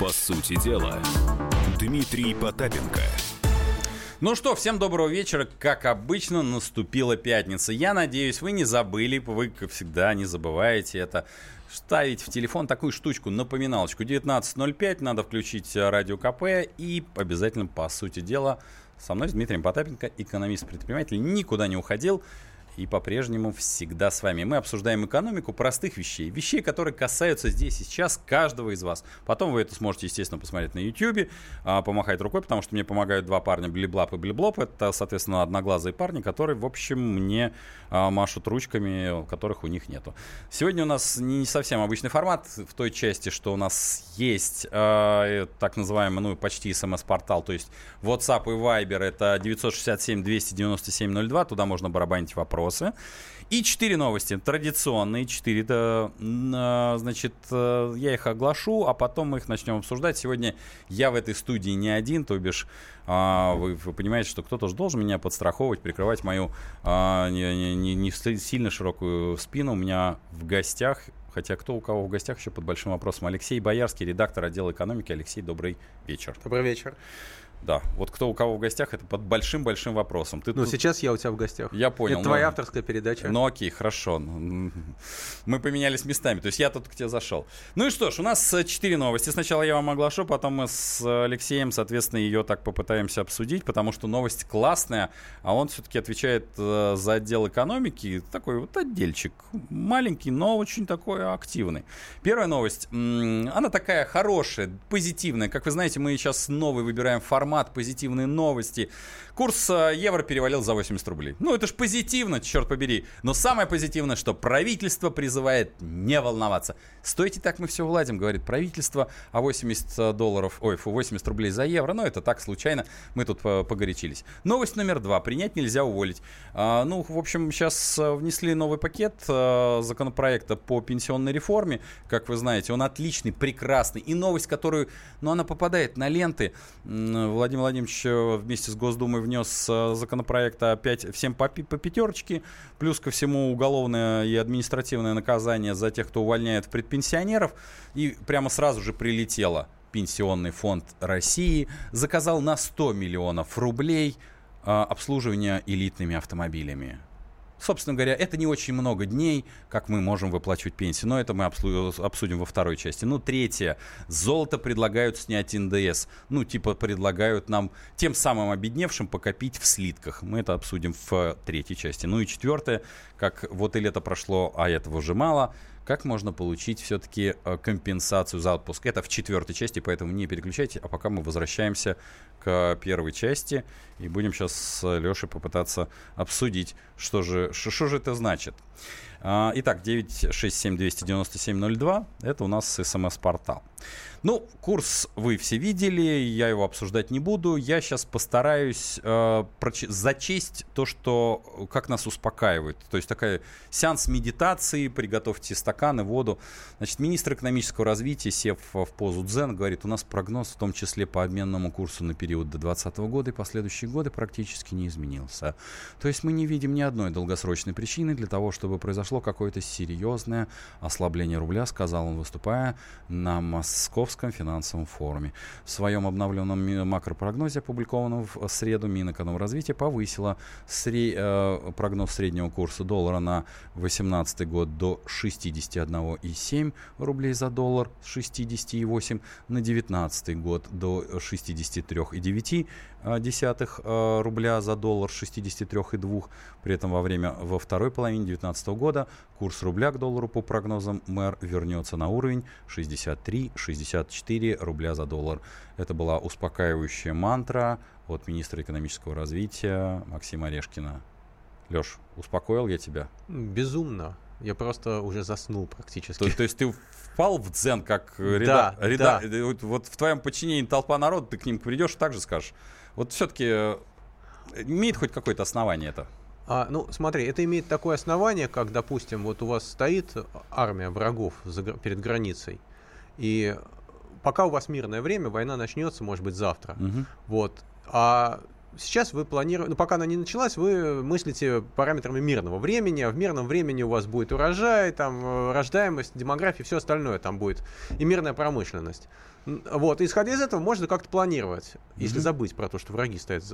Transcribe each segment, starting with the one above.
По сути дела, Дмитрий Потапенко. Ну что, всем доброго вечера. Как обычно, наступила пятница. Я надеюсь, вы не забыли, вы, как всегда, не забываете это ставить в телефон такую штучку, напоминалочку. 19.05, надо включить радио КП и обязательно, по сути дела, со мной, с Дмитрием Потапенко, экономист-предприниматель, никуда не уходил и по-прежнему всегда с вами. Мы обсуждаем экономику простых вещей, вещей, которые касаются здесь и сейчас каждого из вас. Потом вы это сможете, естественно, посмотреть на YouTube, а, помахать рукой, потому что мне помогают два парня, Блиблап и Блиблоп. Это, соответственно, одноглазые парни, которые, в общем, мне а, машут ручками, которых у них нету. Сегодня у нас не совсем обычный формат в той части, что у нас есть э, так называемый, ну, почти смс-портал, то есть WhatsApp и Viber, это 967-297-02, туда можно барабанить вопросы вопросы. И четыре новости, традиционные четыре. Это, а, значит, э, я их оглашу, а потом мы их начнем обсуждать. Сегодня я в этой студии не один, то бишь а, вы, вы понимаете, что кто-то же должен меня подстраховывать, прикрывать мою а, не, не, не сильно широкую спину. У меня в гостях Хотя кто у кого в гостях еще под большим вопросом. Алексей Боярский, редактор отдела экономики. Алексей, добрый вечер. Добрый вечер. Да, вот кто у кого в гостях, это под большим-большим вопросом. Ты ну, тут... сейчас я у тебя в гостях. Я понял. Это твоя ну, авторская передача. Ну, окей, хорошо. Ну, мы поменялись местами, то есть я тут к тебе зашел. Ну и что ж, у нас э, четыре новости. Сначала я вам оглашу, потом мы с Алексеем, соответственно, ее так попытаемся обсудить, потому что новость классная, а он все-таки отвечает э, за отдел экономики. Такой вот отдельчик. Маленький, но очень такой активный. Первая новость. Она такая хорошая, позитивная. Как вы знаете, мы сейчас новый выбираем формат формат, позитивные новости. Курс э, евро перевалил за 80 рублей. Ну, это ж позитивно, черт побери. Но самое позитивное, что правительство призывает не волноваться. Стойте так, мы все уладим, говорит правительство, а 80 э, долларов, ой, 80 рублей за евро, ну, это так, случайно, мы тут погорячились. Новость номер два. Принять нельзя уволить. А, ну, в общем, сейчас э, внесли новый пакет законопроекта по пенсионной реформе. Как вы знаете, он отличный, прекрасный. И новость, которую, ну, она попадает на ленты. Владимир Владимирович вместе с Госдумой внес э, законопроект опять всем по, по пятерочке, плюс ко всему уголовное и административное наказание за тех, кто увольняет предпенсионеров, и прямо сразу же прилетело. Пенсионный фонд России заказал на 100 миллионов рублей э, обслуживание элитными автомобилями. Собственно говоря, это не очень много дней, как мы можем выплачивать пенсии, но это мы обсудим во второй части. Ну, третье. Золото предлагают снять НДС. Ну, типа предлагают нам тем самым обедневшим покопить в слитках. Мы это обсудим в третьей части. Ну и четвертое, как вот и лето прошло, а этого уже мало – как можно получить все-таки э, компенсацию за отпуск. Это в четвертой части, поэтому не переключайте, а пока мы возвращаемся к первой части и будем сейчас с Лешей попытаться обсудить, что же, что, что же это значит. А, итак, 967-297-02, это у нас смс-портал. Ну, курс вы все видели, я его обсуждать не буду. Я сейчас постараюсь э, зачесть то, что как нас успокаивает. То есть такая сеанс медитации, приготовьте стаканы, воду. Значит, министр экономического развития, сев в позу дзен, говорит, у нас прогноз в том числе по обменному курсу на период до 2020 года и последующие годы практически не изменился. То есть мы не видим ни одной долгосрочной причины для того, чтобы произошло какое-то серьезное ослабление рубля, сказал он, выступая на московском финансовом форуме. В своем обновленном макропрогнозе, опубликованном в среду, Минэкономразвития повысила сре- э, прогноз среднего курса доллара на 2018 год до 61,7 рублей за доллар, с 60,8 на 2019 год до 63,9 Э, десятых э, рубля за доллар 63,2. При этом во время во второй половине 2019 года курс рубля к доллару по прогнозам мэр вернется на уровень 63-64 рубля за доллар. Это была успокаивающая мантра от министра экономического развития Максима Орешкина. Леш, успокоил я тебя? Безумно. Я просто уже заснул практически. То, то есть ты впал в дзен, как ряда, да, ряда, да. Вот, вот в твоем подчинении толпа народа, ты к ним придешь и так же скажешь. Вот все-таки э, имеет хоть какое-то основание это? А, ну, смотри, это имеет такое основание, как, допустим, вот у вас стоит армия врагов за, перед границей, и пока у вас мирное время, война начнется, может быть, завтра. Угу. Вот. А сейчас вы планируете, ну пока она не началась, вы мыслите параметрами мирного времени, а в мирном времени у вас будет урожай, там, э, рождаемость, демография, все остальное там будет, и мирная промышленность. Вот, исходя из этого, можно как-то планировать, если mm-hmm. забыть про то, что враги стоят.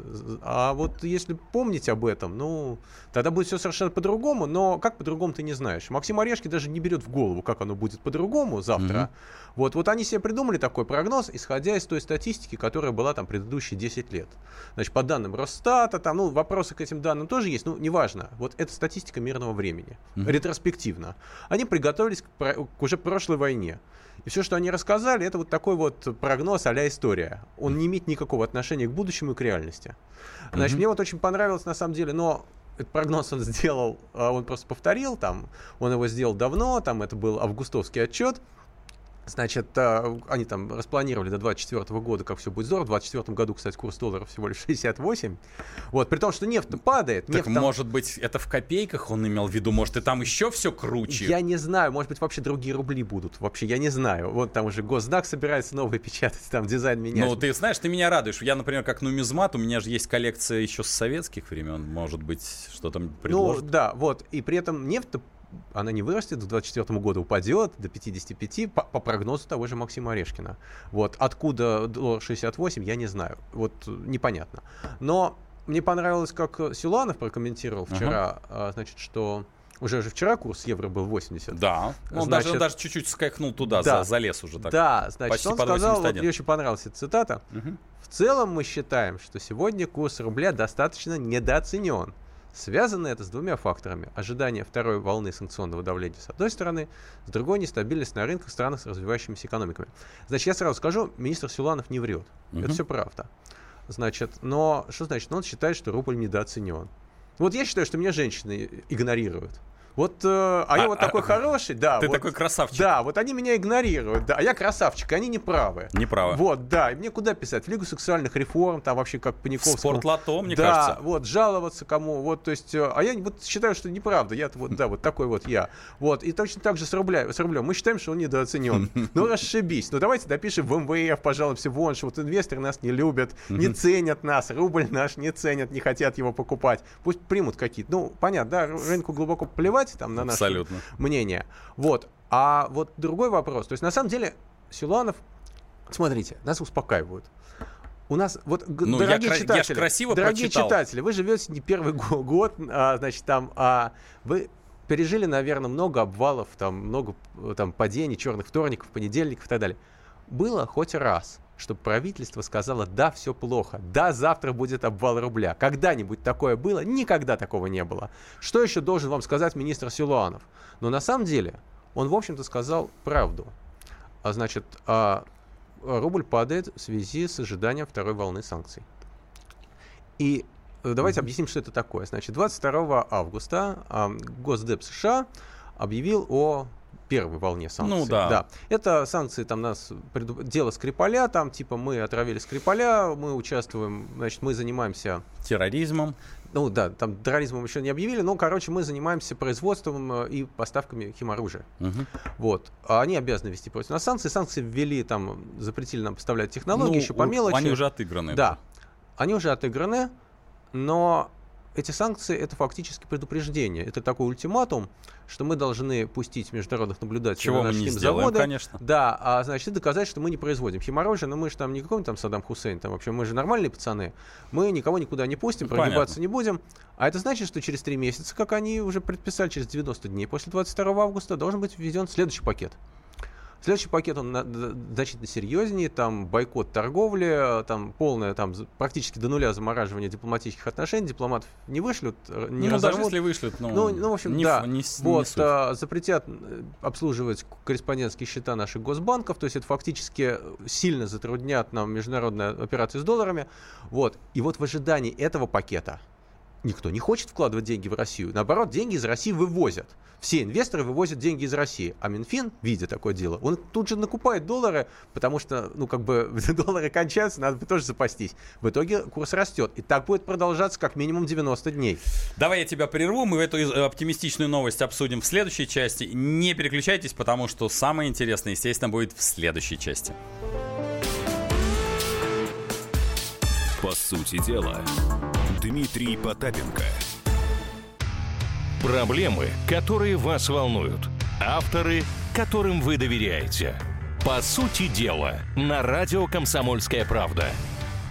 А вот если помнить об этом, ну, тогда будет все совершенно по-другому, но как по-другому ты не знаешь. Максим Орешки даже не берет в голову, как оно будет по-другому завтра. Mm-hmm. Вот, вот они себе придумали такой прогноз, исходя из той статистики, которая была там предыдущие 10 лет. Значит, по данным Росстата, там, ну, вопросы к этим данным тоже есть, ну, неважно. Вот это статистика мирного времени, mm-hmm. ретроспективно. Они приготовились к, к уже прошлой войне. И все, что они рассказали, это вот такой вот прогноз а история. Он не имеет никакого отношения к будущему и к реальности. Значит, mm-hmm. мне вот очень понравилось на самом деле, но этот прогноз он сделал, а он просто повторил, там, он его сделал давно, там это был августовский отчет, Значит, э, они там распланировали до 2024 года, как все будет здорово. В 2024 году, кстати, курс доллара всего лишь 68. Вот, при том, что нефть падает. Нефть так, там... может быть, это в копейках он имел в виду? Может, и там еще все круче? Я не знаю. Может быть, вообще другие рубли будут. Вообще, я не знаю. Вот там уже госзнак собирается новый печатать, там дизайн менять. Ну, ты знаешь, ты меня радуешь. Я, например, как нумизмат, у меня же есть коллекция еще с советских времен. Может быть, что там предложат? Ну, да, вот. И при этом нефть она не вырастет, к 2024 году упадет до 55 по, по прогнозу того же Максима Орешкина. Вот откуда доллар 68, я не знаю. Вот непонятно. Но мне понравилось, как Силуанов прокомментировал вчера, uh-huh. значит, что уже же вчера курс евро был 80. Да. Он значит, даже, даже чуть-чуть скакнул туда, да, за, залез уже так. Да, значит, почти он сказал, вот мне очень понравилась эта цитата. Угу. В целом мы считаем, что сегодня курс рубля достаточно недооценен. Связано это с двумя факторами. Ожидание второй волны санкционного давления с одной стороны, с другой нестабильность на рынках в странах с развивающимися экономиками. Значит, я сразу скажу, министр Силанов не врет. Угу. Это все правда. Значит, но что значит? Он считает, что рубль недооценен. Вот я считаю, что меня женщины игнорируют. Вот, э, а, а я вот а, такой а, хороший, да. Ты вот, такой красавчик. Да, вот они меня игнорируют, да, а я красавчик, они не правы. Не правы. Вот, да, и мне куда писать? В Лигу сексуальных реформ, там вообще как Паниковскому. Спортлото, мне да, кажется. Да, вот, жаловаться кому, вот, то есть, э, а я вот считаю, что неправда, я вот, да, вот такой вот я. Вот, и точно так же с, рубля, с рублем. Мы считаем, что он недооценен. Ну, расшибись. Ну, давайте допишем в МВФ, пожалуйста, вон, что вот инвесторы нас не любят, не ценят нас, рубль наш не ценят, не хотят его покупать. Пусть примут какие-то, ну, понятно, да, рынку глубоко плевать там на наши Абсолютно. мнение. Вот. А вот другой вопрос. То есть, на самом деле, Силуанов, смотрите, нас успокаивают. У нас вот ну, дорогие я, читатели, я красиво дорогие прочитал. читатели, вы живете не первый год, а, значит там, а вы пережили, наверное, много обвалов, там много там падений, черных вторников, понедельников и так далее. Было хоть раз, чтобы правительство сказало, да, все плохо, да, завтра будет обвал рубля. Когда-нибудь такое было? Никогда такого не было. Что еще должен вам сказать министр Силуанов? Но на самом деле он, в общем-то, сказал правду. А значит, а рубль падает в связи с ожиданием второй волны санкций. И давайте mm-hmm. объясним, что это такое. Значит, 22 августа а, Госдеп США объявил о первой волне санкций. Ну да. да. Это санкции, там нас преду... дело Скрипаля, там типа мы отравили Скрипаля, мы участвуем, значит, мы занимаемся... Терроризмом. Ну да, там терроризмом еще не объявили, но, короче, мы занимаемся производством э, и поставками химоружия. Угу. Вот. А они обязаны вести против нас санкции. Санкции ввели, там, запретили нам поставлять технологии, ну, еще по мелочи. Они уже отыграны. Да. Они уже отыграны, но эти санкции это фактически предупреждение. Это такой ультиматум, что мы должны пустить международных наблюдателей Чего на наши мы не сделаем, заводы. конечно. Да, а значит, доказать, что мы не производим химороженое, но мы же там не какой-нибудь там Саддам Хусейн, там вообще мы же нормальные пацаны. Мы никого никуда не пустим, ну, прогибаться не будем. А это значит, что через три месяца, как они уже предписали, через 90 дней после 22 августа должен быть введен следующий пакет. Следующий пакет, он значительно серьезнее, там бойкот торговли, там полное, там практически до нуля замораживание дипломатических отношений, дипломатов не вышлют, э, не ну, даже если вышлют, ну, ну, ну в общем, не, да. Не, не вот, а, запретят э, обслуживать корреспондентские счета наших госбанков, то есть это фактически сильно затруднят нам международные операции с долларами, вот, и вот в ожидании этого пакета никто не хочет вкладывать деньги в Россию. Наоборот, деньги из России вывозят. Все инвесторы вывозят деньги из России. А Минфин, видя такое дело, он тут же накупает доллары, потому что, ну, как бы, доллары кончаются, надо бы тоже запастись. В итоге курс растет. И так будет продолжаться как минимум 90 дней. Давай я тебя прерву. Мы эту оптимистичную новость обсудим в следующей части. Не переключайтесь, потому что самое интересное, естественно, будет в следующей части. По сути дела, Дмитрий Потапенко. Проблемы, которые вас волнуют. Авторы, которым вы доверяете. По сути дела, на радио «Комсомольская правда».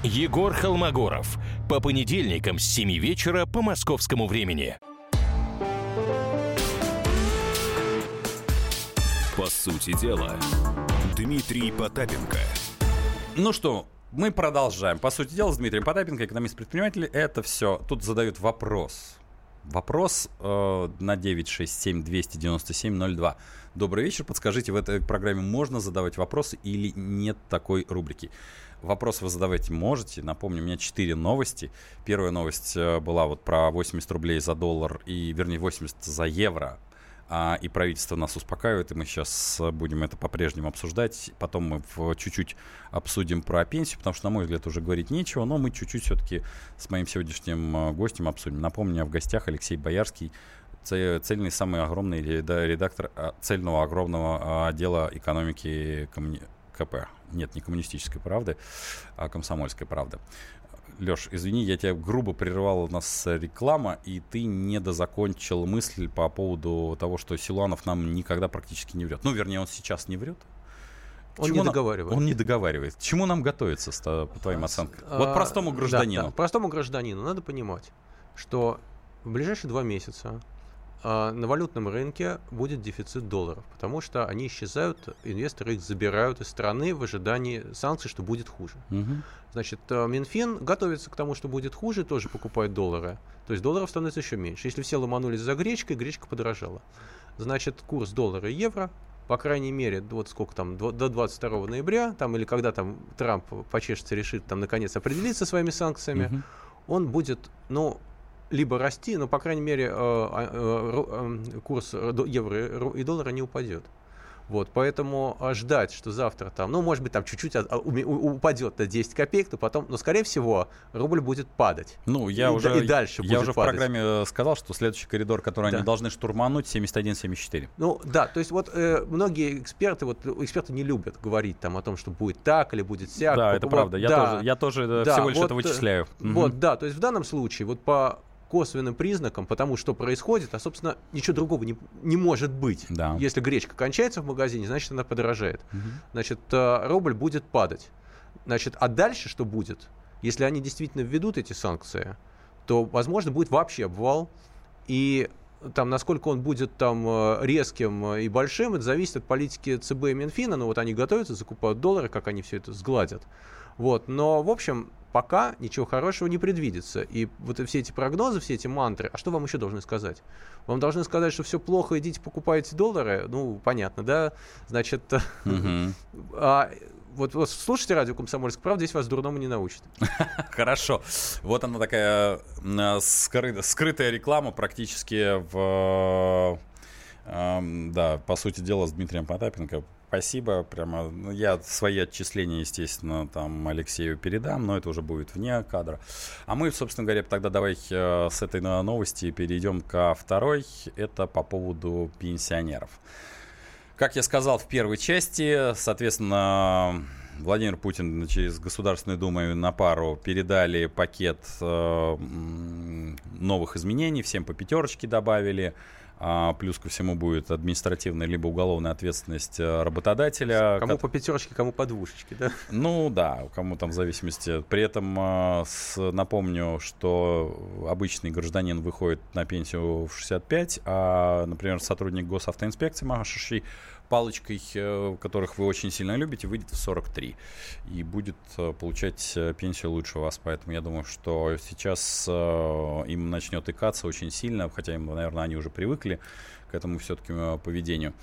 Егор Холмогоров. По понедельникам с 7 вечера по московскому времени. По сути дела, Дмитрий Потапенко. Ну что, мы продолжаем. По сути дела, с Дмитрием Потапенко, экономист-предприниматель, это все. Тут задают вопрос. Вопрос э, на 967-297-02. Добрый вечер. Подскажите, в этой программе можно задавать вопросы или нет такой рубрики? Вопрос вы задавать можете. Напомню, у меня 4 новости. Первая новость э, была вот про 80 рублей за доллар и, вернее, 80 за евро а, и правительство нас успокаивает, и мы сейчас будем это по-прежнему обсуждать. Потом мы в, чуть-чуть обсудим про пенсию, потому что, на мой взгляд, уже говорить нечего, но мы чуть-чуть все-таки с моим сегодняшним а, гостем обсудим. Напомню, меня в гостях Алексей Боярский, цельный самый огромный редактор а, цельного огромного отдела экономики. КП. Нет, не коммунистической правды, а комсомольской правды. Леш, извини, я тебя грубо прервал, у нас реклама, и ты не дозакончил мысль по поводу того, что Силуанов нам никогда практически не врет. Ну, вернее, он сейчас не врет. Он не договаривает. Он не договаривает. К чему нам готовиться, по твоим оценкам? Вот простому гражданину. Да, да, простому гражданину надо понимать, что в ближайшие два месяца а, на валютном рынке будет дефицит долларов, потому что они исчезают, инвесторы их забирают из страны в ожидании санкций, что будет хуже. Угу. Значит, а, Минфин готовится к тому, что будет хуже, тоже покупает доллары. То есть долларов становится еще меньше. Если все ломанулись за гречкой, гречка подорожала. Значит, курс доллара и евро по крайней мере, вот сколько там, до 22 ноября, там, или когда там Трамп почешется, решит там, наконец, определиться своими санкциями, угу. он будет, ну, либо расти, но, по крайней мере, э, э, э, курс евро и доллара не упадет. Вот, поэтому ждать, что завтра там, ну, может быть, там чуть-чуть упадет на 10 копеек, то потом, но, скорее всего, рубль будет падать. Ну, я и, уже, и дальше я уже падать. в программе сказал, что следующий коридор, который да. они должны штурмануть, 71-74. Ну, да, то есть вот э, многие эксперты, вот эксперты не любят говорить там о том, что будет так или будет сяк. Да, это вот, правда, я, да, тоже, я тоже да, всего лишь вот, это вычисляю. Вот, угу. да, то есть в данном случае, вот по косвенным признаком, потому что происходит, а, собственно, ничего другого не, не может быть. Да. Если гречка кончается в магазине, значит, она подорожает. Угу. Значит, э, рубль будет падать. Значит, а дальше что будет? Если они действительно введут эти санкции, то, возможно, будет вообще обвал. И там, насколько он будет там э, резким и большим, это зависит от политики ЦБ и Минфина. Но вот они готовятся, закупают доллары, как они все это сгладят. Вот. Но, в общем, пока ничего хорошего не предвидится. И вот все эти прогнозы, все эти мантры, а что вам еще должны сказать? Вам должны сказать, что все плохо, идите покупайте доллары? Ну, понятно, да? Значит, а, вот, вот слушайте радио «Комсомольск», правда, здесь вас дурному не научат. Хорошо. Вот она такая скрытая реклама практически в... Да, по сути дела, с Дмитрием Потапенко спасибо. Прямо ну, я свои отчисления, естественно, там Алексею передам, но это уже будет вне кадра. А мы, собственно говоря, тогда давай э, с этой новости перейдем ко второй. Это по поводу пенсионеров. Как я сказал в первой части, соответственно, Владимир Путин через Государственную Думу на пару передали пакет э, новых изменений, всем по пятерочке добавили. А, плюс ко всему будет административная либо уголовная ответственность э, работодателя. Кому по пятерочке, кому по двушечке, да? Ну да, кому там в зависимости. При этом э, с, напомню, что обычный гражданин выходит на пенсию в 65, а, например, сотрудник госавтоинспекции, машущий палочкой, э, которых вы очень сильно любите, выйдет в 43 и будет э, получать э, пенсию лучше вас. Поэтому я думаю, что сейчас им начнет икаться очень сильно, хотя им, наверное, они уже привыкли к этому все-таки поведению.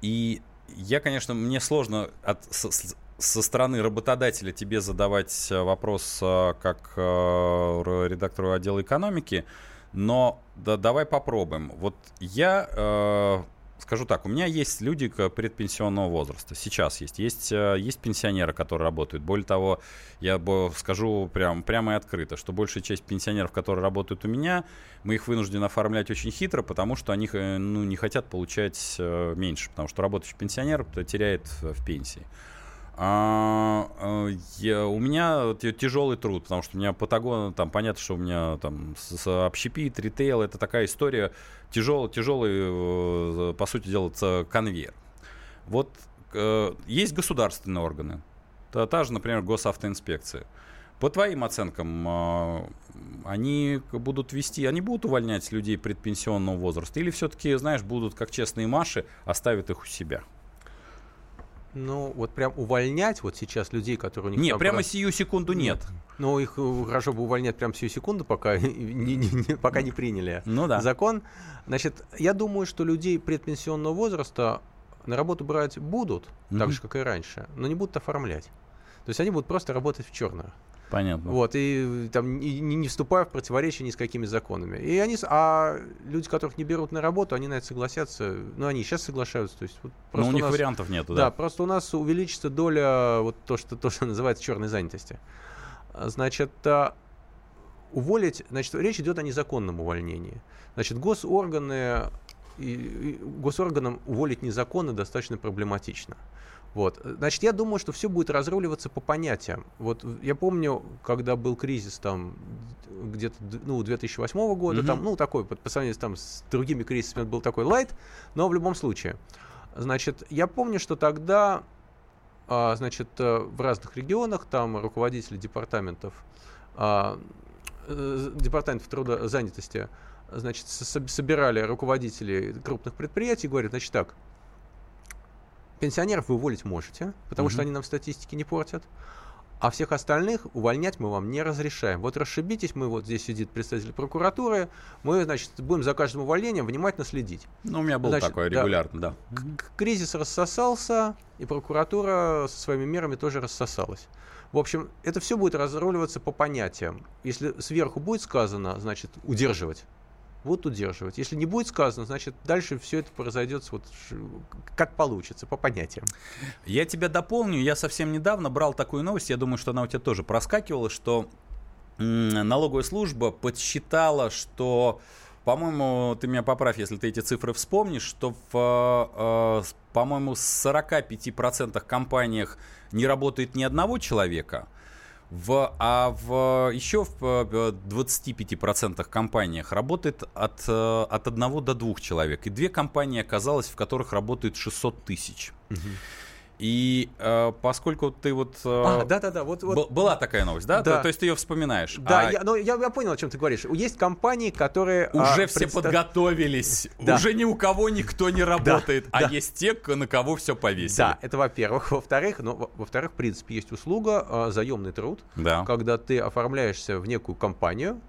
И я, конечно, мне сложно от, с, со стороны работодателя тебе задавать вопрос как редактору отдела экономики, но да, давай попробуем. Вот я скажу так, у меня есть люди предпенсионного возраста. Сейчас есть. Есть, э, есть пенсионеры, которые работают. Более того, я скажу прям, прямо и открыто, что большая часть пенсионеров, которые работают у меня, мы их вынуждены оформлять очень хитро, потому что они э, ну, не хотят получать э, меньше, потому что работающий пенсионер теряет в пенсии. А, я, у меня тяжелый труд, потому что у меня Патагон, там понятно, что у меня там с, с общепит, ритейл, это такая история тяжелый, тяжелый, э, по сути дела, конвейер. Вот э, есть государственные органы. Та, та же, например, госавтоинспекция. По твоим оценкам, э, они будут вести, они будут увольнять людей предпенсионного возраста? Или все-таки, знаешь, будут, как честные Маши, оставят их у себя? Ну, вот прям увольнять вот сейчас людей, которые у них... Нет, там прямо раз- сию секунду нет. Ну, их э, хорошо бы увольнять прямо сию секунду, пока не, не- не- пока не приняли Ну да. закон. Значит, я думаю, что людей предпенсионного возраста на работу брать будут, так Мгм. же, как и раньше, но не будут оформлять. То есть они будут просто работать в черную. Понятно. Вот, и там не, не- вступая в противоречие ни с какими законами. И они, а люди, которых не берут на работу, они на это согласятся. Ну, они сейчас соглашаются. То есть, вот Но у просто них нас- вариантов нету, да, да. просто у нас увеличится доля вот то, что, то, что называется черной занятости. Значит, а, уволить, значит, речь идет о незаконном увольнении. Значит, госорганы, и, и госорганам уволить незаконно достаточно проблематично. Вот. Значит, я думаю, что все будет разруливаться по понятиям. Вот я помню, когда был кризис там где-то ну, 2008 года, Мгм. там, ну, такой, по, по сравнению с, там, с другими кризисами, это был такой лайт, но в любом случае. Значит, я помню, что тогда, а, значит, э, в разных регионах там руководители департаментов, а, э, департаментов труда занятости, значит, со- со- собирали руководителей крупных предприятий и говорят, значит, так, пенсионеров вы уволить можете, потому что Мгм. они нам статистики не портят, а всех остальных увольнять мы вам не разрешаем. Вот расшибитесь, мы вот здесь сидит представитель прокуратуры, мы, значит, будем за каждым увольнением внимательно следить. Ну, у меня было Значит, такое да. регулярно, да. К- Кризис рассосался, и прокуратура со своими мерами тоже рассосалась. В общем, это все будет разруливаться по понятиям. Если сверху будет сказано, значит, удерживать, будут удерживать. Если не будет сказано, значит, дальше все это произойдет вот как получится, по понятиям. Я тебя дополню. Я совсем недавно брал такую новость, я думаю, что она у тебя тоже проскакивала, что налоговая служба подсчитала, что, по-моему, ты меня поправь, если ты эти цифры вспомнишь, что в, э, с- по-моему, в 45% компаниях не работает ни одного человека, в, а в еще в э, 25% компаниях работает от, э, от одного до двух человек. И две компании оказалось, в которых работает 600 тысяч. И э, поскольку ты вот... э, А, да-да-да, вот, вот Была такая новость, да? Да. То, то есть ты ее вспоминаешь. Да, А я, ну, я, я понял, о чем ты говоришь. Есть компании, которые... уже а, все предста- подготовились. Да. Уже ни у кого никто не работает. а да. есть те, на кого все повесили. Да, это во-первых. Во-вторых, ну, во- во-вторых, в принципе, есть услуга а, заемный труд, Да. когда ты оформляешься в некую компанию,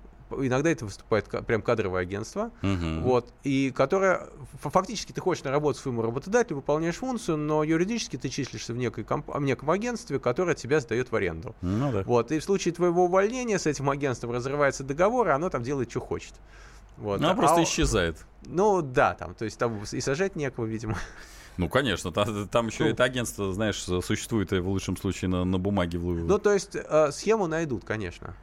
иногда это выступает прям кадровое агентство, Мгм. вот, и которое фактически ты хочешь на работу своему работодателю, выполняешь функцию, но юридически ты числишься в, некой комп- в неком агентстве, которое тебя сдает в аренду. Ну да. Вот, и в случае твоего увольнения с этим агентством разрывается договор, и оно там делает, что хочет. Вот. Ну, она просто А- исчезает. Ну, да, там, то есть там и сажать некого, видимо. Ну, конечно, та- там, еще Ну. это агентство, знаешь, существует в лучшем случае на, на бумаге. в Ну, то есть э, схему найдут, конечно.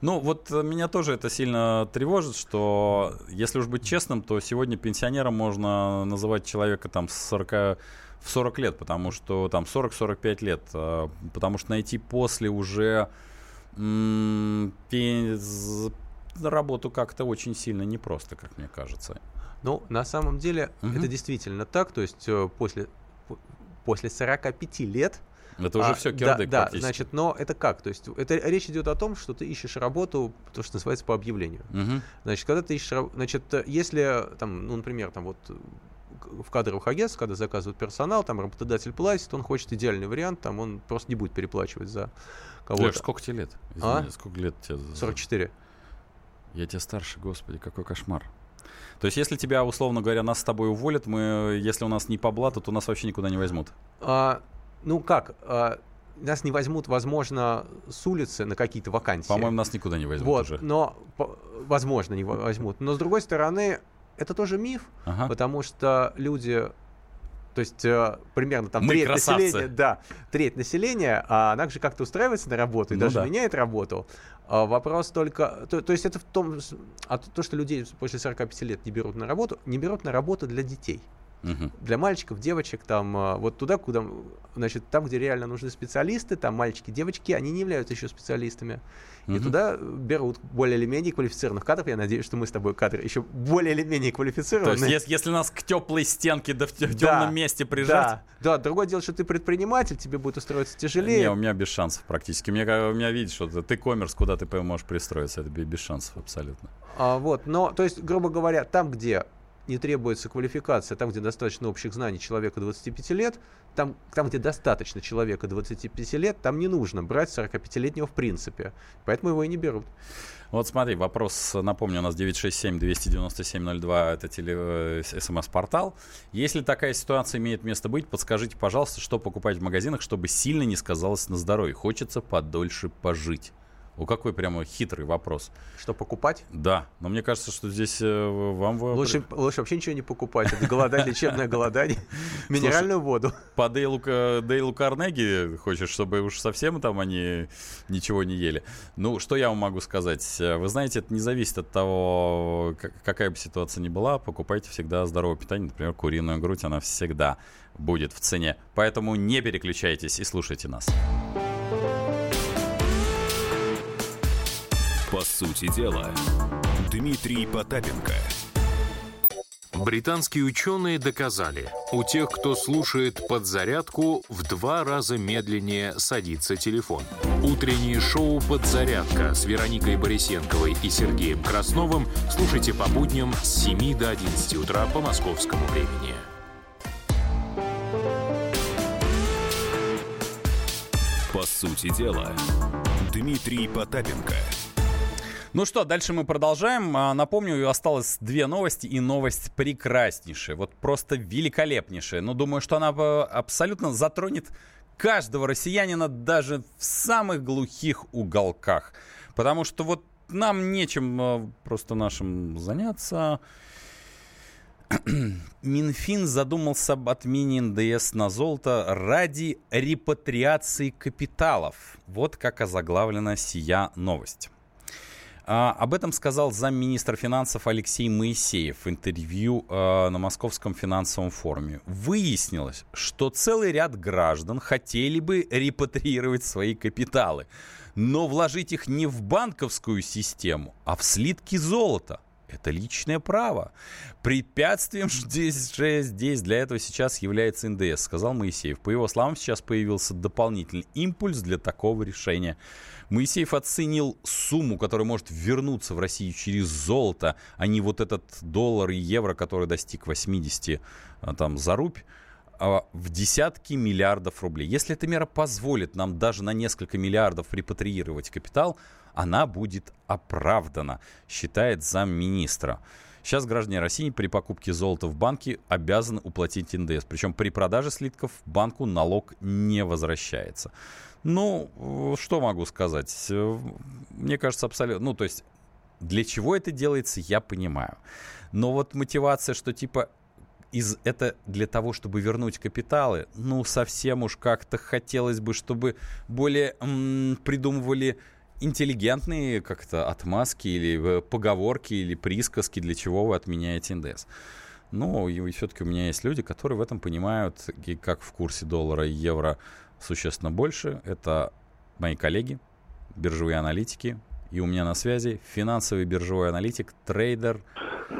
Ну, вот э, меня тоже это сильно тревожит, что, если уж быть честным, то сегодня пенсионером можно называть человека там с 40, в 40 лет, потому что там 40-45 лет, э, потому что найти после уже м, работу как-то очень сильно непросто, как мне кажется. Ну, на самом деле, Мгм. это действительно так. То есть э, после, по- после 45 лет... Это уже а, все да, кирдык да, практически. значит, но это как? То есть это речь идет о том, что ты ищешь работу, то, что называется, по объявлению. Мгм. Значит, когда ты ищешь, раб- значит, если, там, ну, например, там вот в кадровых агентствах, когда заказывают персонал, там работодатель платит, он хочет идеальный вариант, там он просто не будет переплачивать за Леш, кого-то. сколько тебе лет? А? Извини, сколько лет тебе? 44. Я тебе старше, господи, какой кошмар. То есть, если тебя, условно говоря, нас с тобой уволят, мы, если у нас не по блату, то нас вообще никуда не возьмут. А, ну как, а, нас не возьмут, возможно, с улицы на какие-то вакансии. По-моему, нас никуда не возьмут вот, уже. но, по- возможно, не во- возьмут. Но, с другой стороны, это тоже миф, Ага. потому что люди... То есть э, примерно там Мы треть красавцы. населения, да, треть населения, а она же как-то устраивается на работу и Ну даже да. меняет работу. А вопрос только, то, то есть это в том, а то, то, что людей после 45 лет не берут на работу, не берут на работу для детей. Угу. Для мальчиков, девочек, там, а, вот туда, куда, значит, там, где реально нужны специалисты, там мальчики, девочки, они не являются еще специалистами. И туда берут более или менее квалифицированных кадров. Я надеюсь, что мы с тобой кадры еще более или менее квалифицированные. То есть, если, нас к теплой стенке да в темном да, месте прижать. Да, да, другое дело, что ты предприниматель, тебе будет устроиться тяжелее. Не, у меня без шансов практически. Мне, у меня видишь, что ты коммерс, куда ты можешь пристроиться, это без шансов абсолютно. А, вот, но, то есть, грубо говоря, там, где не требуется квалификация, там, где достаточно общих знаний человека 25 лет, там, там, где достаточно человека 25 лет, там не нужно брать 45-летнего в принципе. Поэтому его и не берут. Вот смотри, вопрос, напомню, у нас 967-297-02, это теле, э, смс-портал. Если такая ситуация имеет место быть, подскажите, пожалуйста, что покупать в магазинах, чтобы сильно не сказалось на здоровье. Хочется подольше пожить. О, какой прямо хитрый вопрос. Что, покупать? Да, но мне кажется, что здесь э, вам... Лучше, лучше вообще ничего не покупать. Это голодание, лечебное голодание. Минеральную воду. По Дейлу, Дейлу Карнеги хочешь, чтобы уж совсем там они ничего не ели. Ну, что я вам могу сказать? Вы знаете, это не зависит от того, какая бы ситуация ни была. Покупайте всегда здоровое питание. Например, куриную грудь, она всегда будет в цене. Поэтому не переключайтесь и слушайте нас. По сути дела, Дмитрий Потапенко. Британские ученые доказали, у тех, кто слушает подзарядку, в два раза медленнее садится телефон. Утреннее шоу «Подзарядка» с Вероникой Борисенковой и Сергеем Красновым слушайте по будням с 7 до 11 утра по московскому времени. По сути дела, Дмитрий Потапенко – ну что, дальше мы продолжаем. А, напомню, осталось две новости, и новость прекраснейшая, вот просто великолепнейшая. Но думаю, что она э, абсолютно затронет каждого россиянина даже в самых глухих уголках. Потому что вот нам нечем э, просто нашим заняться. Минфин задумался об отмене НДС на золото ради репатриации капиталов. Вот как озаглавлена сия новость. А, об этом сказал замминистра финансов Алексей Моисеев в интервью а, на Московском финансовом форуме. Выяснилось, что целый ряд граждан хотели бы репатриировать свои капиталы, но вложить их не в банковскую систему, а в слитки золота. Это личное право. Препятствием здесь, же, здесь для этого сейчас является НДС, сказал Моисеев. По его словам, сейчас появился дополнительный импульс для такого решения. Моисеев оценил сумму, которая может вернуться в Россию через золото, а не вот этот доллар и евро, который достиг 80 а, там, за рубь а, в десятки миллиардов рублей. Если эта мера позволит нам даже на несколько миллиардов репатриировать капитал, она будет оправдана, считает замминистра. Сейчас граждане России при покупке золота в банке обязаны уплатить НДС. Причем при продаже слитков банку налог не возвращается. Ну, что могу сказать? Мне кажется, абсолютно... Ну, то есть, для чего это делается, я понимаю. Но вот мотивация, что типа из это для того, чтобы вернуть капиталы, ну, совсем уж как-то хотелось бы, чтобы более м- придумывали интеллигентные как-то отмазки или э, поговорки или присказки, для чего вы отменяете НДС. Ну, и все-таки у меня есть люди, которые в этом понимают, и как в курсе доллара и евро существенно больше. Это мои коллеги, биржевые аналитики. И у меня на связи финансовый биржевой аналитик, трейдер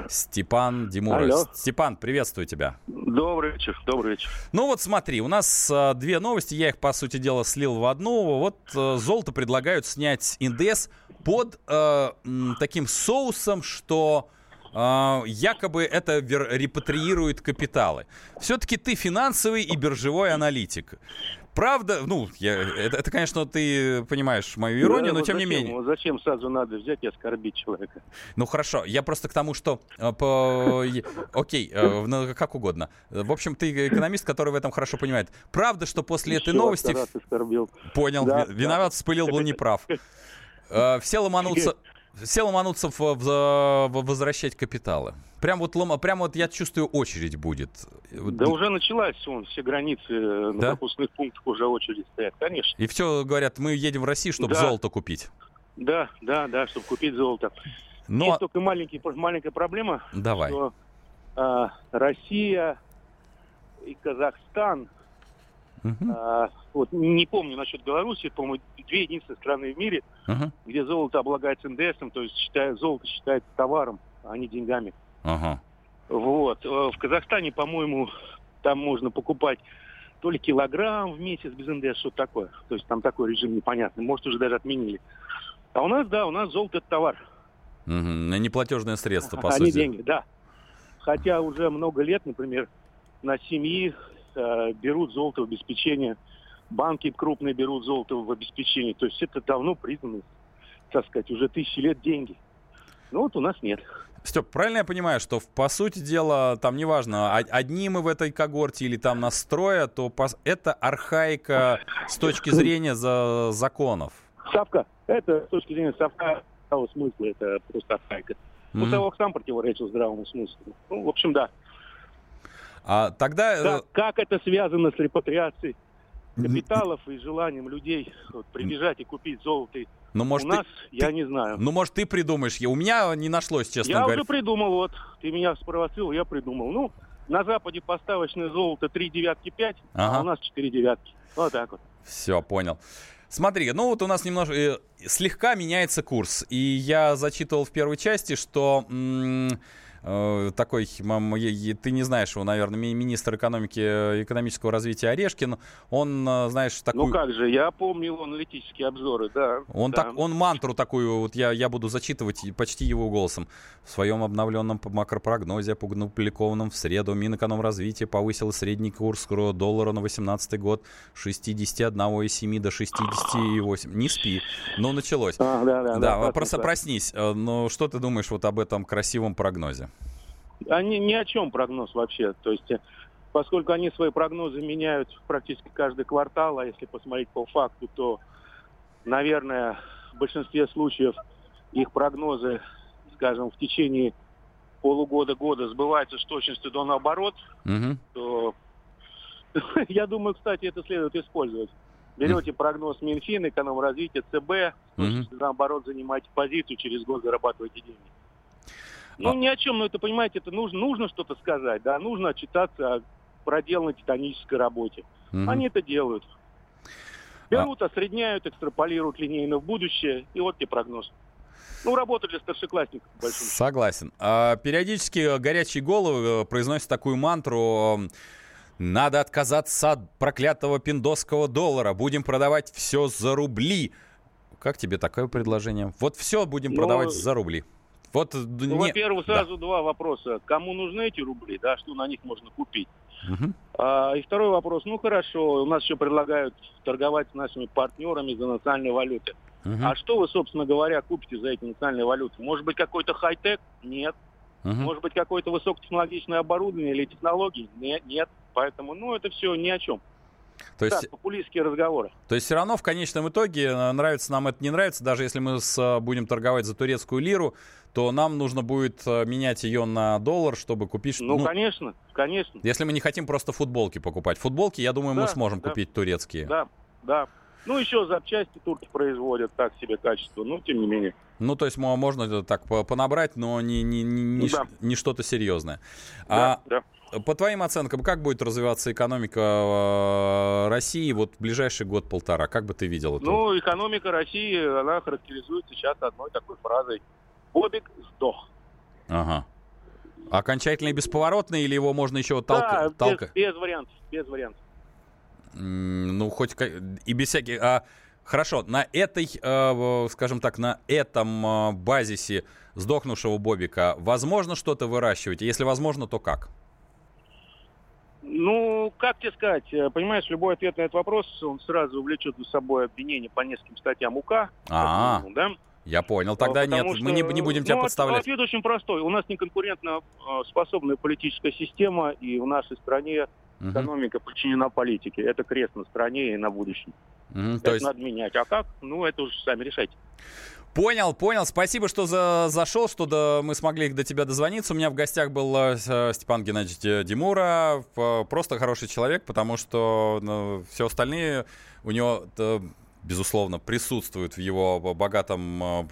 Степан Димура. Алло. Степан, приветствую тебя. Добрый вечер, добрый вечер. Ну вот смотри, у нас а, две новости, я их, по сути дела, слил в одну. Вот а, золото предлагают снять НДС под а, м, таким соусом, что якобы это репатриирует капиталы. Все-таки ты финансовый и биржевой аналитик. Правда, ну, я, это, это, конечно, ты понимаешь мою иронию, да, но тем зачем, не менее. Зачем сразу надо взять и оскорбить человека? Ну хорошо, я просто к тому, что э, по, окей, ну, как угодно. В общем, ты экономист, который в этом хорошо понимает. Правда, что после Еще этой новости... Раз оскорбил. Понял, да, виноват, да. вспылил, был неправ. Все ломанутся все ломанутся в, в, в возвращать капиталы. Прям вот, лома, прям вот я чувствую, очередь будет. Да уже началась, вон, все границы э, на пропускных пунктах уже очередь стоят, конечно. И все говорят, мы едем в Россию, чтобы да. золото купить. Да, да, да, чтобы купить золото. Но... Есть только маленький, маленькая проблема. Давай. Что, а, Россия и Казахстан. Uh-huh. А, вот не помню насчет Беларуси, по-моему, две единственные страны в мире, uh-huh. где золото облагается НДСом, то есть считает, золото считается товаром, а не деньгами. Uh-huh. Вот. Э, в Казахстане, по-моему, там можно покупать то ли килограмм в месяц без НДС, что такое. То есть там такой режим непонятный. Может, уже даже отменили. А у нас, да, у нас золото – это товар. Угу. Неплатежное средство, по а сути. не деньги, да. Хотя уже много лет, например, на семьи э, берут золото в обеспечение, банки крупные берут золото в обеспечение. То есть это давно признано, так сказать, уже тысячи лет деньги. Ну вот у нас нет. Степ, правильно я понимаю, что по сути дела, там неважно, одни мы в этой когорте или там настроя, то это архаика с точки зрения за законов? Савка. Это с точки зрения совка смысла, это просто архаика. Mm-hmm. Ну, Совок сам противоречил здравому смыслу. Ну, в общем, да. А тогда... Как, э, как это связано с репатриацией капиталов и желанием людей вот, прибежать и купить золото ну, может, У нас, ты, я ты, не знаю. Ну, может, ты придумаешь. У меня не нашлось, честно я говоря. Я уже придумал, вот. Ты меня спровоцировал, я придумал. Ну, на Западе поставочное золото 3 девятки 5, ага. а у нас 4 девятки. Вот так вот. Все, понял. Смотри, ну вот у нас немножко э, слегка меняется курс. И я зачитывал в первой части, что м- такой, ты не знаешь его, наверное, министр экономики, э, экономического развития Орешкин, он, э, знаешь, такой... Ну как же, я помню его аналитические обзоры, да. Он, да. Так, он мантру такую, вот я, я буду зачитывать почти его голосом. В своем обновленном макропрогнозе, опубликованном в среду, Минэкономразвитие повысило средний курс доллара на 2018 год с 61,7 до 60,8. Не спи. Ну, началось. А, да, да, да, да, просто проснись. Ну, что ты думаешь вот об этом красивом прогнозе? Они ни о чем прогноз вообще. То есть, э, поскольку они свои прогнозы меняют практически каждый квартал, а если посмотреть по факту, то, наверное, в большинстве случаев их прогнозы, скажем, в течение полугода-года сбываются с точностью до наоборот, угу. то я думаю, кстати, это следует использовать. Берете прогноз Минфин, экономразвития, ЦБ, угу. наоборот, занимаете позицию, через год зарабатываете деньги. Ну, а... ни о чем, но это, понимаете, это нужно, нужно что-то сказать, да, нужно отчитаться о проделанной титанической работе. Угу. Они это делают. Берут, а... осредняют, экстраполируют линейно в будущее, и вот тебе прогноз. Ну, работа для старшеклассников. Большим. Согласен. А, периодически горячие головы э, произносят такую мантру «Надо отказаться от проклятого пиндосского доллара, будем продавать все за рубли». Как тебе такое предложение? Вот все будем ну, продавать за рубли. Вот, ну, не... Во-первых, сразу да. два вопроса. Кому нужны эти рубли, да, что на них можно купить? Угу. А, и второй вопрос. Ну, хорошо, у нас еще предлагают торговать с нашими партнерами за национальные валюты. Угу. А что вы, собственно говоря, купите за эти национальные валюты? Может быть, какой-то хай-тек? Нет. Угу. Может быть, какое-то высокотехнологичное оборудование или технологии? Нет. Нет. Поэтому, ну, это все ни о чем. То есть, да, популистские разговоры. То есть все равно в конечном итоге, э, нравится нам это, не нравится, даже если мы с, э, будем торговать за турецкую лиру, то нам нужно будет э, менять ее на доллар, чтобы купить... Ну, ну конечно, конечно. Если мы не хотим просто футболки покупать. Футболки, я думаю, да, мы сможем да, купить турецкие. Да, да. Ну, еще запчасти турки производят так себе качество, но тем не менее. Ну, то есть можно так понабрать, но не, не, не, не, да. не что-то серьезное. Да, а, да. По твоим оценкам, как будет развиваться экономика э, России вот в ближайший год-полтора? Как бы ты видел это? Ну, экономика России, она характеризуется сейчас одной такой фразой. Бобик сдох. Ага. Окончательно и бесповоротно, или его можно еще толкать? Да, без, без вариантов, без вариантов. Ну, хоть и без всяких... А, хорошо, на этой, э, скажем так, на этом э, базисе сдохнувшего Бобика возможно что-то выращивать? Если возможно, то как? Ну, как тебе сказать, э, понимаешь, любой ответ на этот вопрос, он сразу увлечет за собой обвинение по нескольким статьям УК. А, -а, -а. да? Я понял, тогда Потому нет, что, мы не, не будем тебя ну, подставлять. Ответ очень простой. У нас неконкурентно э, способная политическая система, и в нашей стране угу. экономика подчинена политике. Это крест на стране и на будущем. Угу, это есть... надо менять. А как? Ну, это уже сами решайте. Понял, понял. Спасибо, что за, зашел, что до, мы смогли до тебя дозвониться. У меня в гостях был э, Степан Геннадьевич Димура. Просто хороший человек, потому что ну, все остальные у него, безусловно, присутствуют в его богатом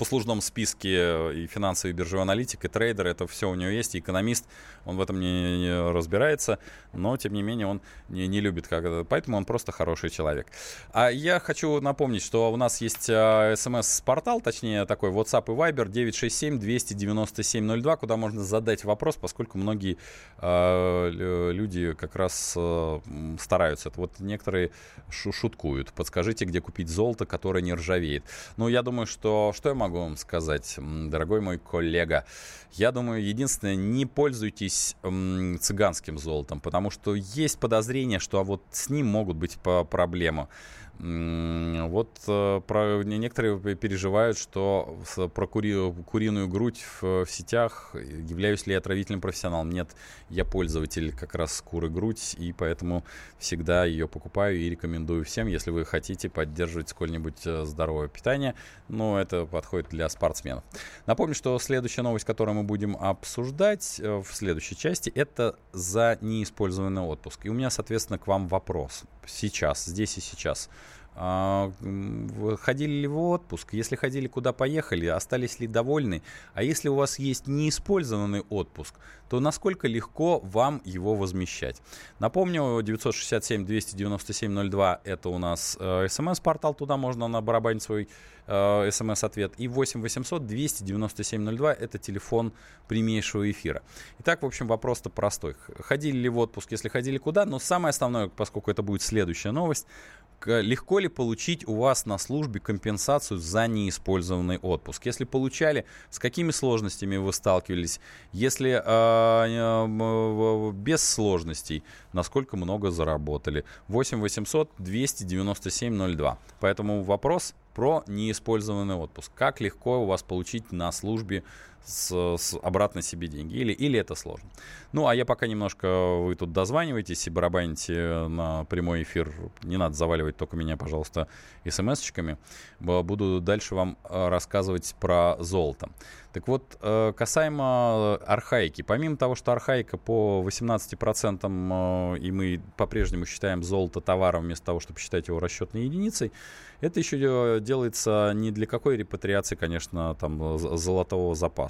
послужном списке и финансовый биржевой аналитик, и трейдер, это все у него есть, и экономист, он в этом не, не разбирается, но, тем не менее, он не, не любит, как, поэтому он просто хороший человек. А я хочу напомнить, что у нас есть а, смс-портал, точнее, такой WhatsApp и Viber 967-297-02, куда можно задать вопрос, поскольку многие э, люди как раз э, стараются. Вот некоторые шуткуют. Подскажите, где купить золото, которое не ржавеет. Ну, я думаю, что... Что я могу вам сказать, дорогой мой коллега? Я думаю, единственное, не пользуйтесь цыганским золотом, потому что есть подозрение, что а вот с ним могут быть проблемы. Вот э, про, некоторые переживают, что про кури, куриную грудь в, в сетях являюсь ли я отравительным профессионалом. Нет, я пользователь как раз куры грудь, и поэтому всегда ее покупаю и рекомендую всем, если вы хотите поддерживать сколь-нибудь э, здоровое питание. Но это подходит для спортсменов. Напомню, что следующая новость, которую мы будем обсуждать э, в следующей части, это за неиспользованный отпуск. И у меня, соответственно, к вам вопрос. Сейчас, здесь и сейчас. А, ходили ли в отпуск? Если ходили, куда поехали? Остались ли довольны? А если у вас есть неиспользованный отпуск, то насколько легко вам его возмещать? Напомню, 967-297-02 это у нас э, смс-портал, туда можно набарабанить свой э, смс-ответ. И 8 800 297 02 это телефон прямейшего эфира. Итак, в общем, вопрос-то простой. Ходили ли в отпуск? Если ходили, куда? Но самое основное, поскольку это будет следующая новость, легко ли получить у вас на службе компенсацию за неиспользованный отпуск? Если получали, с какими сложностями вы сталкивались? Если э, э, без сложностей, насколько много заработали? 8 800 297 02. Поэтому вопрос про неиспользованный отпуск. Как легко у вас получить на службе с, с обратно себе деньги. Или, или это сложно. Ну, а я пока немножко вы тут дозваниваетесь и барабаните на прямой эфир. Не надо заваливать только меня, пожалуйста, смс-очками. Буду дальше вам э, рассказывать про золото. Так вот, э, касаемо архаики. Помимо того, что архаика по 18% э, и мы по-прежнему считаем золото товаром вместо того, чтобы считать его расчетной единицей, это еще делается не для какой репатриации, конечно, там золотого запаса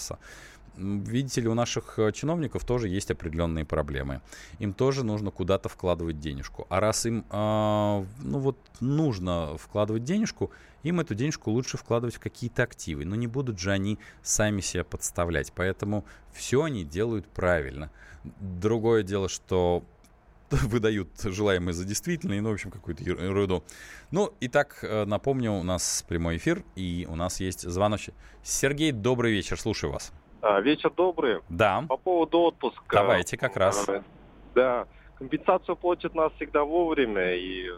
видите ли, у наших э, чиновников тоже есть определенные проблемы. Им тоже нужно куда-то вкладывать денежку. А раз им, э, ну вот, нужно вкладывать денежку, им эту денежку лучше вкладывать в какие-то активы. Но не будут же они сами себя подставлять. Поэтому все они делают правильно. Другое дело, что выдают желаемое за действительное, ну, в общем, какую-то ерунду. Ну, итак, э, напомню, у нас прямой эфир, и у нас есть звоночек. Сергей, добрый вечер, слушаю вас. А, вечер добрый. Да. По поводу отпуска. Давайте как раз. А, да. Компенсацию платят нас всегда вовремя и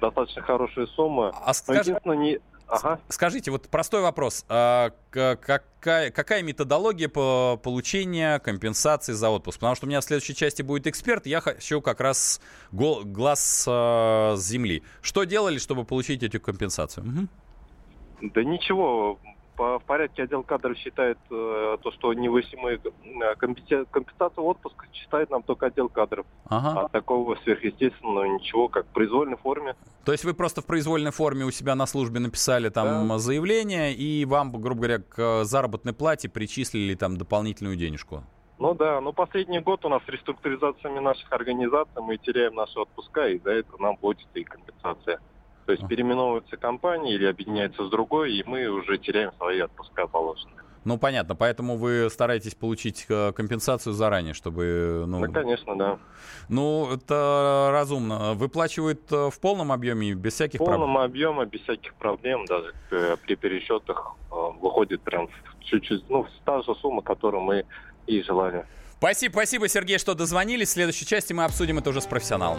достаточно хорошая сумма. А скажи... не... Ага. Скажите, вот простой вопрос. А какая, какая методология по получению компенсации за отпуск? Потому что у меня в следующей части будет эксперт, я хочу как раз гол, глаз с земли. Что делали, чтобы получить эту компенсацию? Угу. Да ничего, по, в порядке отдел кадров считает э, то, что невысимые э, компенсацию отпуска считает нам только отдел кадров. Ага. А такого сверхъестественного ничего, как в произвольной форме. То есть вы просто в произвольной форме у себя на службе написали там да. заявление, и вам, грубо говоря, к заработной плате причислили там дополнительную денежку? Ну да, но последний год у нас с реструктуризациями наших организаций мы теряем наши отпуска, и за это нам платит и компенсация. То есть переименовываются компании или объединяются с другой, и мы уже теряем свои отпуска положенные. Ну, понятно. Поэтому вы стараетесь получить э, компенсацию заранее, чтобы... Ну, да, конечно, да. Ну, это разумно. Выплачивают э, в полном объеме, без всяких проблем? В полном проб... объеме, без всяких проблем. Даже э, при пересчетах выходит прям чуть-чуть, ну, та же сумма, которую мы и желали. Спасибо, спасибо, Сергей, что дозвонились. В следующей части мы обсудим это уже с профессионалом.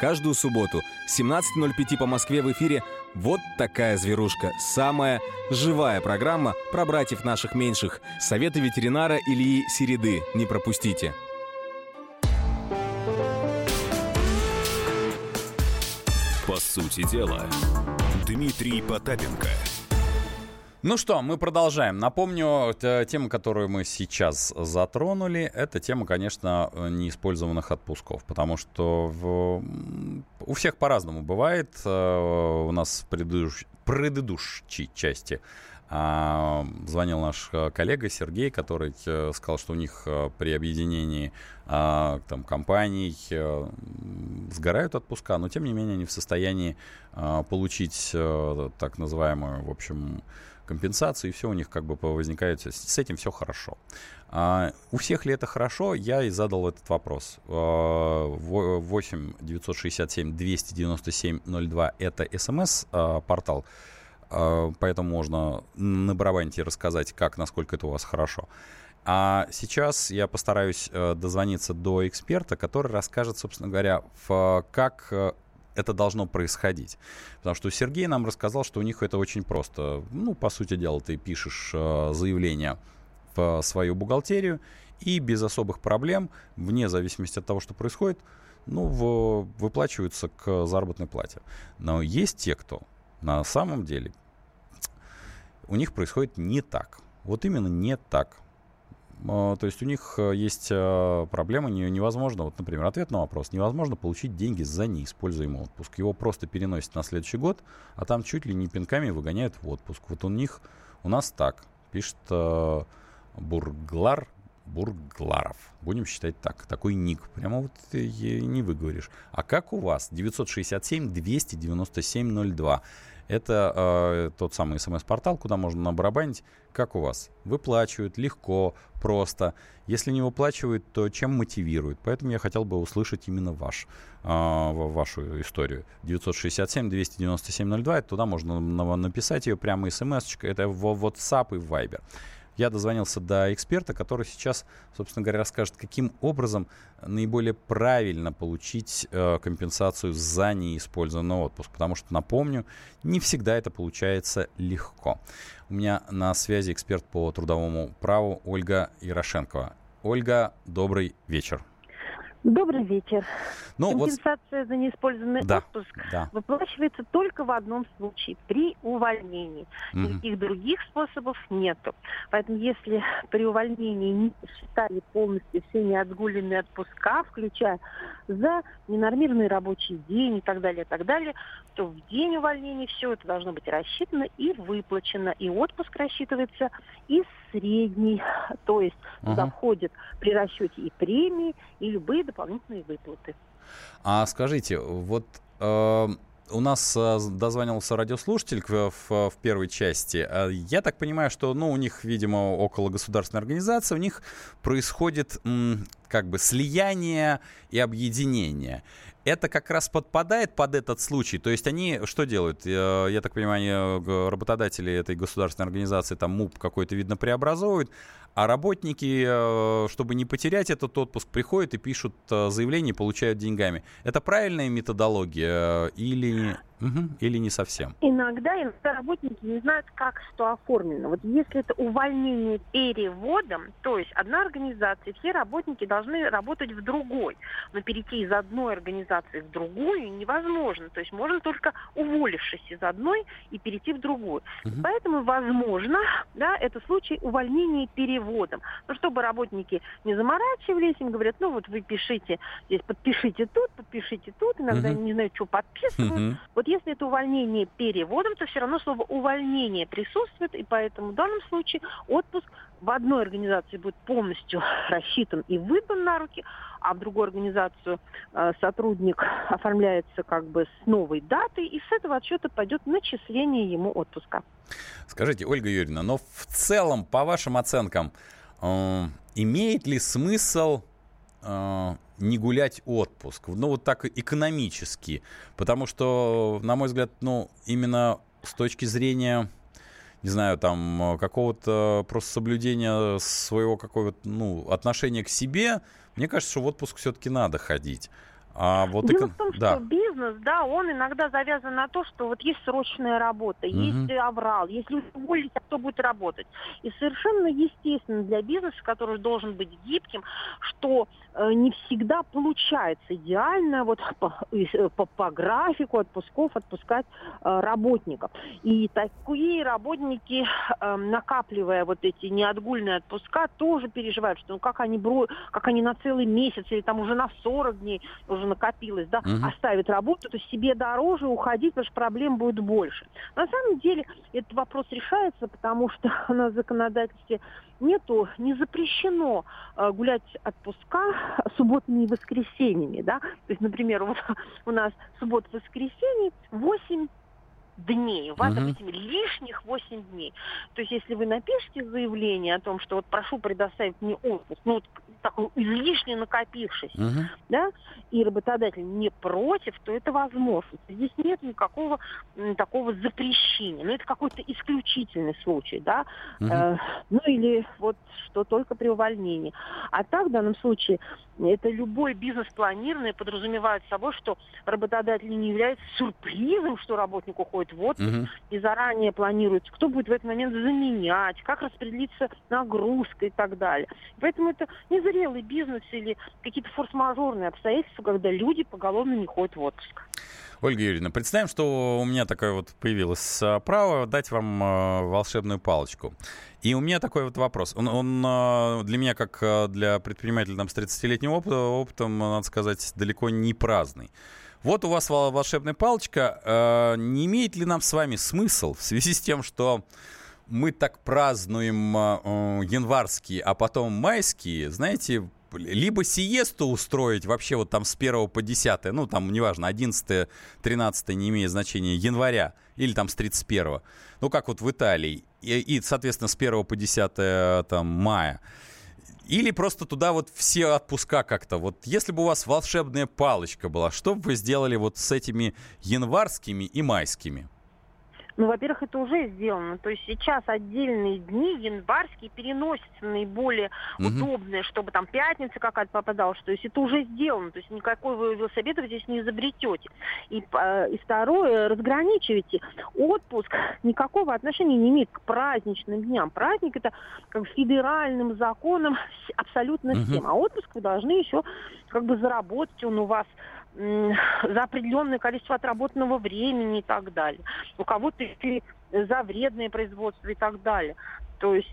Каждую субботу с 17.05 по Москве в эфире «Вот такая зверушка». Самая живая программа про братьев наших меньших. Советы ветеринара Ильи Середы. Не пропустите. По сути дела, Дмитрий Потапенко – ну что, мы продолжаем. Напомню, тема, которую мы сейчас затронули, это тема, конечно, неиспользованных отпусков, потому что в, у всех по-разному бывает. Э, у нас в предыдущ, предыдущей части а, звонил наш э, коллега Сергей, который э, сказал, что у них при объединении а, там, компаний сгорают отпуска, но тем не менее они в состоянии получить так называемую, в общем, компенсации, и все у них как бы возникает, с этим все хорошо. А, у всех ли это хорошо? Я и задал этот вопрос. 8 967 297 02 это смс-портал, а, поэтому можно на барабанте рассказать, как, насколько это у вас хорошо. А сейчас я постараюсь э, дозвониться до эксперта, который расскажет, собственно говоря, в, как э, это должно происходить. Потому что Сергей нам рассказал, что у них это очень просто. Ну, по сути дела, ты пишешь э, заявление в свою бухгалтерию, и без особых проблем, вне зависимости от того, что происходит, ну, в, выплачиваются к заработной плате. Но есть те, кто на самом деле у них происходит не так. Вот именно не так. А, то есть у них э, есть э, проблема, невозможно, вот, например, ответ на вопрос, невозможно получить деньги за неиспользуемый отпуск. Его просто переносят на следующий год, а там чуть ли не пинками выгоняют в отпуск. Вот у них, у нас так, пишет э, Бурглар, Бургларов. Будем считать так. Такой ник. Прямо вот не выговоришь. А как у вас? 967-297-02. Это э, тот самый смс-портал, куда можно набарабанить. Как у вас? Выплачивают легко, просто. Если не выплачивают, то чем мотивируют? Поэтому я хотел бы услышать именно ваш, э, вашу историю. 967-297-02, туда можно написать ее прямо смс Это в WhatsApp и в Viber. Я дозвонился до эксперта, который сейчас, собственно говоря, расскажет, каким образом наиболее правильно получить э, компенсацию за неиспользованный отпуск. Потому что, напомню, не всегда это получается легко. У меня на связи эксперт по трудовому праву Ольга Ярошенкова. Ольга, добрый вечер. Добрый вечер. Ну, Компенсация вот... за неиспользованный да, отпуск да. выплачивается только в одном случае при увольнении. Угу. Никаких других способов нету. Поэтому если при увольнении не считали полностью все неотгуленные отпуска, включая за ненормированный рабочий день и так далее, и так далее, то в день увольнения все это должно быть рассчитано и выплачено. И отпуск рассчитывается из средний, то есть uh туда входит при расчете и премии, и любые дополнительные выплаты. А скажите, вот э, у нас э, дозвонился радиослушатель в, в, в первой части. Э, я так понимаю, что ну, у них, видимо, около государственной организации, у них происходит м, как бы слияние и объединение это как раз подпадает под этот случай. То есть они что делают? Я, я так понимаю, работодатели этой государственной организации там МУП какой-то, видно, преобразовывают, а работники, э, чтобы не потерять этот отпуск, приходят и пишут э, заявление получают деньгами. Это правильная методология э, или... Угу. Или не совсем? Иногда, иногда работники не знают, как что оформлено. Вот если это увольнение переводом, то есть одна организация, все работники должны работать в другой. Но перейти из одной организации в другую невозможно. То есть можно только уволившись из одной и перейти в другую. Угу. Поэтому, возможно, да, это случай увольнения переводом. Но чтобы работники не заморачивались, им говорят, ну вот вы пишите, здесь подпишите тут, подпишите тут, иногда угу. не знаю, что подписывают. Угу. Вот если это увольнение переводом, то все равно слово увольнение присутствует, и поэтому в данном случае отпуск в одной организации будет полностью рассчитан и выдан на руки, а в другую организацию э, сотрудник оформляется как бы с новой датой, и с этого отсчета пойдет начисление ему отпуска. Скажите, Ольга Юрьевна, но в целом, по вашим оценкам, э, имеет ли смысл э, не гулять отпуск. Ну, вот так экономически. Потому что, на мой взгляд, ну, именно с точки зрения не знаю, там, какого-то просто соблюдения своего какого-то, ну, отношения к себе, мне кажется, что в отпуск все-таки надо ходить. А вот Дело и... в том, что да. бизнес, да, он иногда завязан на то, что вот есть срочная работа, угу. есть аврал, если уволить, а кто будет работать. И совершенно естественно для бизнеса, который должен быть гибким, что э, не всегда получается идеально вот по, э, по, по графику отпусков отпускать э, работников. И такие работники, э, накапливая вот эти неотгульные отпуска, тоже переживают, что ну как они, бро... как они на целый месяц или там уже на 40 дней уже уже накопилось, да, угу. оставит работу, то себе дороже уходить, потому что проблем будет больше. На самом деле этот вопрос решается, потому что на законодательстве нету, не запрещено э, гулять отпуска субботами и воскресеньями, да, то есть, например, вот у нас суббота-воскресенье 8 дней. У вас, угу. допустим, лишних 8 дней. То есть, если вы напишете заявление о том, что вот прошу предоставить мне отпуск, ну, вот такой излишне накопившийся, угу. да, и работодатель не против, то это возможно. Здесь нет никакого м, такого запрещения. Ну, это какой-то исключительный случай, да, угу. э, ну, или вот что только при увольнении. А так, в данном случае, это любой бизнес планированный подразумевает собой, что работодатель не является сюрпризом, что работник уходит в отпуск, угу. и заранее планируется, кто будет в этот момент заменять, как распределиться нагрузка и так далее. Поэтому это незрелый бизнес или какие-то форс-мажорные обстоятельства, когда люди поголовно не ходят в отпуск. Ольга Юрьевна, представим, что у меня такое вот появилось а, право дать вам э, волшебную палочку. И у меня такой вот вопрос. Он, он а, для меня, как а, для предпринимателя там, с 30-летним опытом, опытом, надо сказать, далеко не праздный. Вот у вас волшебная палочка. Не имеет ли нам с вами смысл в связи с тем, что мы так празднуем январские, а потом майские, знаете, либо сиесту устроить вообще вот там с 1 по 10, ну там неважно, 11, 13 не имеет значения, января, или там с 31, ну как вот в Италии, и, и соответственно с 1 по 10 там мая. Или просто туда вот все отпуска как-то. Вот если бы у вас волшебная палочка была, что бы вы сделали вот с этими январскими и майскими? Ну, во-первых, это уже сделано. То есть сейчас отдельные дни январские переносятся наиболее угу. удобные, чтобы там пятница какая-то попадалась. То есть это уже сделано. То есть никакой вы велосипеда здесь не изобретете. И, э, и второе, разграничивайте. Отпуск никакого отношения не имеет к праздничным дням. Праздник это как федеральным законом абсолютно угу. всем. А отпуск вы должны еще как бы заработать. Он у вас за определенное количество отработанного времени и так далее. У кого-то за вредное производство и так далее. То есть...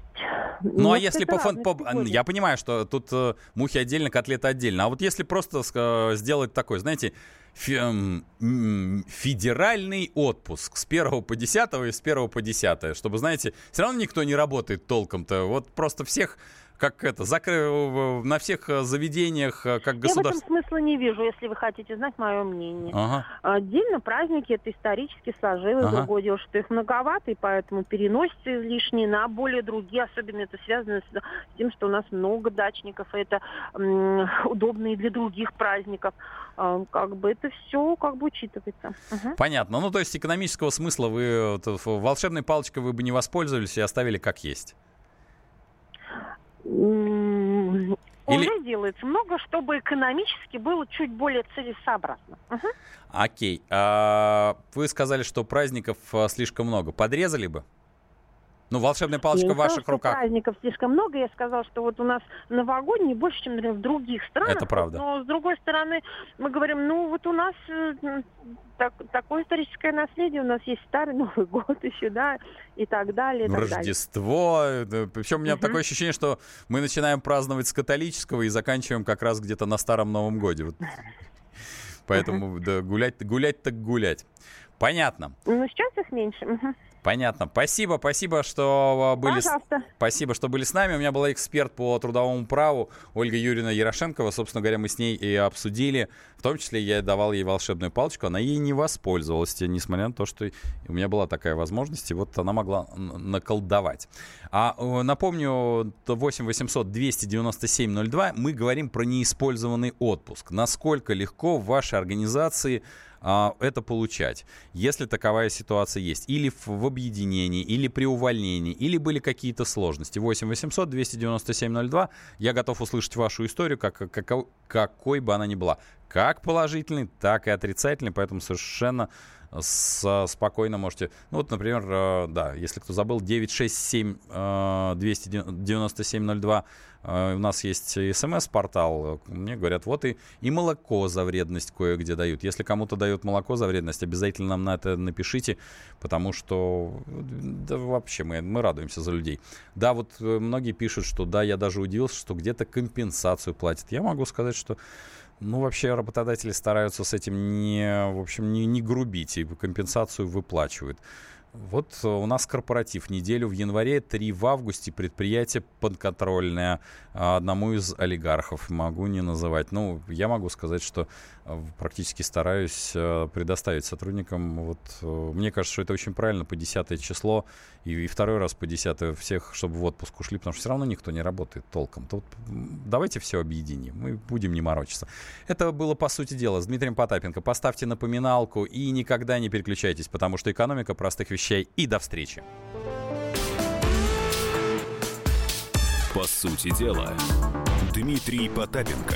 Ну, а если по, фон, по... Я понимаю, что тут э, мухи отдельно, котлеты отдельно. А вот если просто э, сделать такой, знаете, фи, э, федеральный отпуск с 1 по 10 и с 1 по 10, чтобы, знаете, все равно никто не работает толком-то. Вот просто всех как это, закры... на всех э, заведениях, э, как государство? Я в этом смысла не вижу, если вы хотите знать мое мнение. Ага. Отдельно праздники это исторически сложилось, ага. другое дело, что их многовато, и поэтому переносятся излишние на более другие, особенно это связано с тем, что у нас много дачников, и это удобно и для других праздников. А, как бы это все как бы учитывается. Угу. Понятно. Ну, то есть экономического смысла вы волшебной палочкой вы бы не воспользовались и оставили как есть. Или... Уже делается много, чтобы экономически было чуть более целесообразно. Угу. Окей. А, вы сказали, что праздников а, слишком много. Подрезали бы? Ну, волшебная палочка в ваших руках. праздников слишком много. Я сказала, что вот у нас новогодний больше, чем, например, в других странах. Это правда. Но, с другой стороны, мы говорим, ну, вот у нас э, так, такое историческое наследие, у нас есть старый Новый год еще, да, и так далее. И так Рождество. Далее. Причем у меня угу. такое ощущение, что мы начинаем праздновать с католического и заканчиваем как раз где-то на Старом Новом Годе. Вот. Поэтому да, гулять, гулять так гулять. Понятно. Ну, сейчас их меньше. Угу. Понятно. Спасибо, спасибо, что были. Пожалуйста. Спасибо, что были с нами. У меня была эксперт по трудовому праву Ольга Юрьевна Ярошенкова. Собственно говоря, мы с ней и обсудили. В том числе я давал ей волшебную палочку. Она ей не воспользовалась, несмотря на то, что у меня была такая возможность, и вот она могла наколдовать. А э, напомню, 8 800 297 02 мы говорим про неиспользованный отпуск. Насколько легко в вашей организации а, это получать, если таковая ситуация есть, или в, в объединении, или при увольнении, или были какие-то сложности. 8 800 297 02. Я готов услышать вашу историю, как, как, какой бы она ни была. Как положительный, так и отрицательный, поэтому совершенно с, спокойно можете... Ну вот, например, э, да, если кто забыл, 967 297 02 у нас есть смс-портал. Мне говорят, вот и, и молоко за вредность кое-где дают. Если кому-то дают молоко за вредность, обязательно нам на это напишите, потому что да, вообще мы, мы радуемся за людей. Да, вот э, многие пишут, что да, я даже удивился, что где-то компенсацию платят. Я могу сказать, что ну, вообще работодатели стараются с этим не, в общем, не, не грубить и компенсацию выплачивают. Вот у нас корпоратив. Неделю в январе, три в августе, предприятие подконтрольное а, одному из олигархов, могу не называть. Ну, я могу сказать, что практически стараюсь а, предоставить сотрудникам. Вот, мне кажется, что это очень правильно по 10 число и, и второй раз по 10 всех, чтобы в отпуск ушли, потому что все равно никто не работает толком. То вот, давайте все объединим, мы будем не морочиться. Это было по сути дела с Дмитрием Потапенко. Поставьте напоминалку и никогда не переключайтесь, потому что экономика простых вещей и до встречи. По сути дела, Дмитрий Потапенко.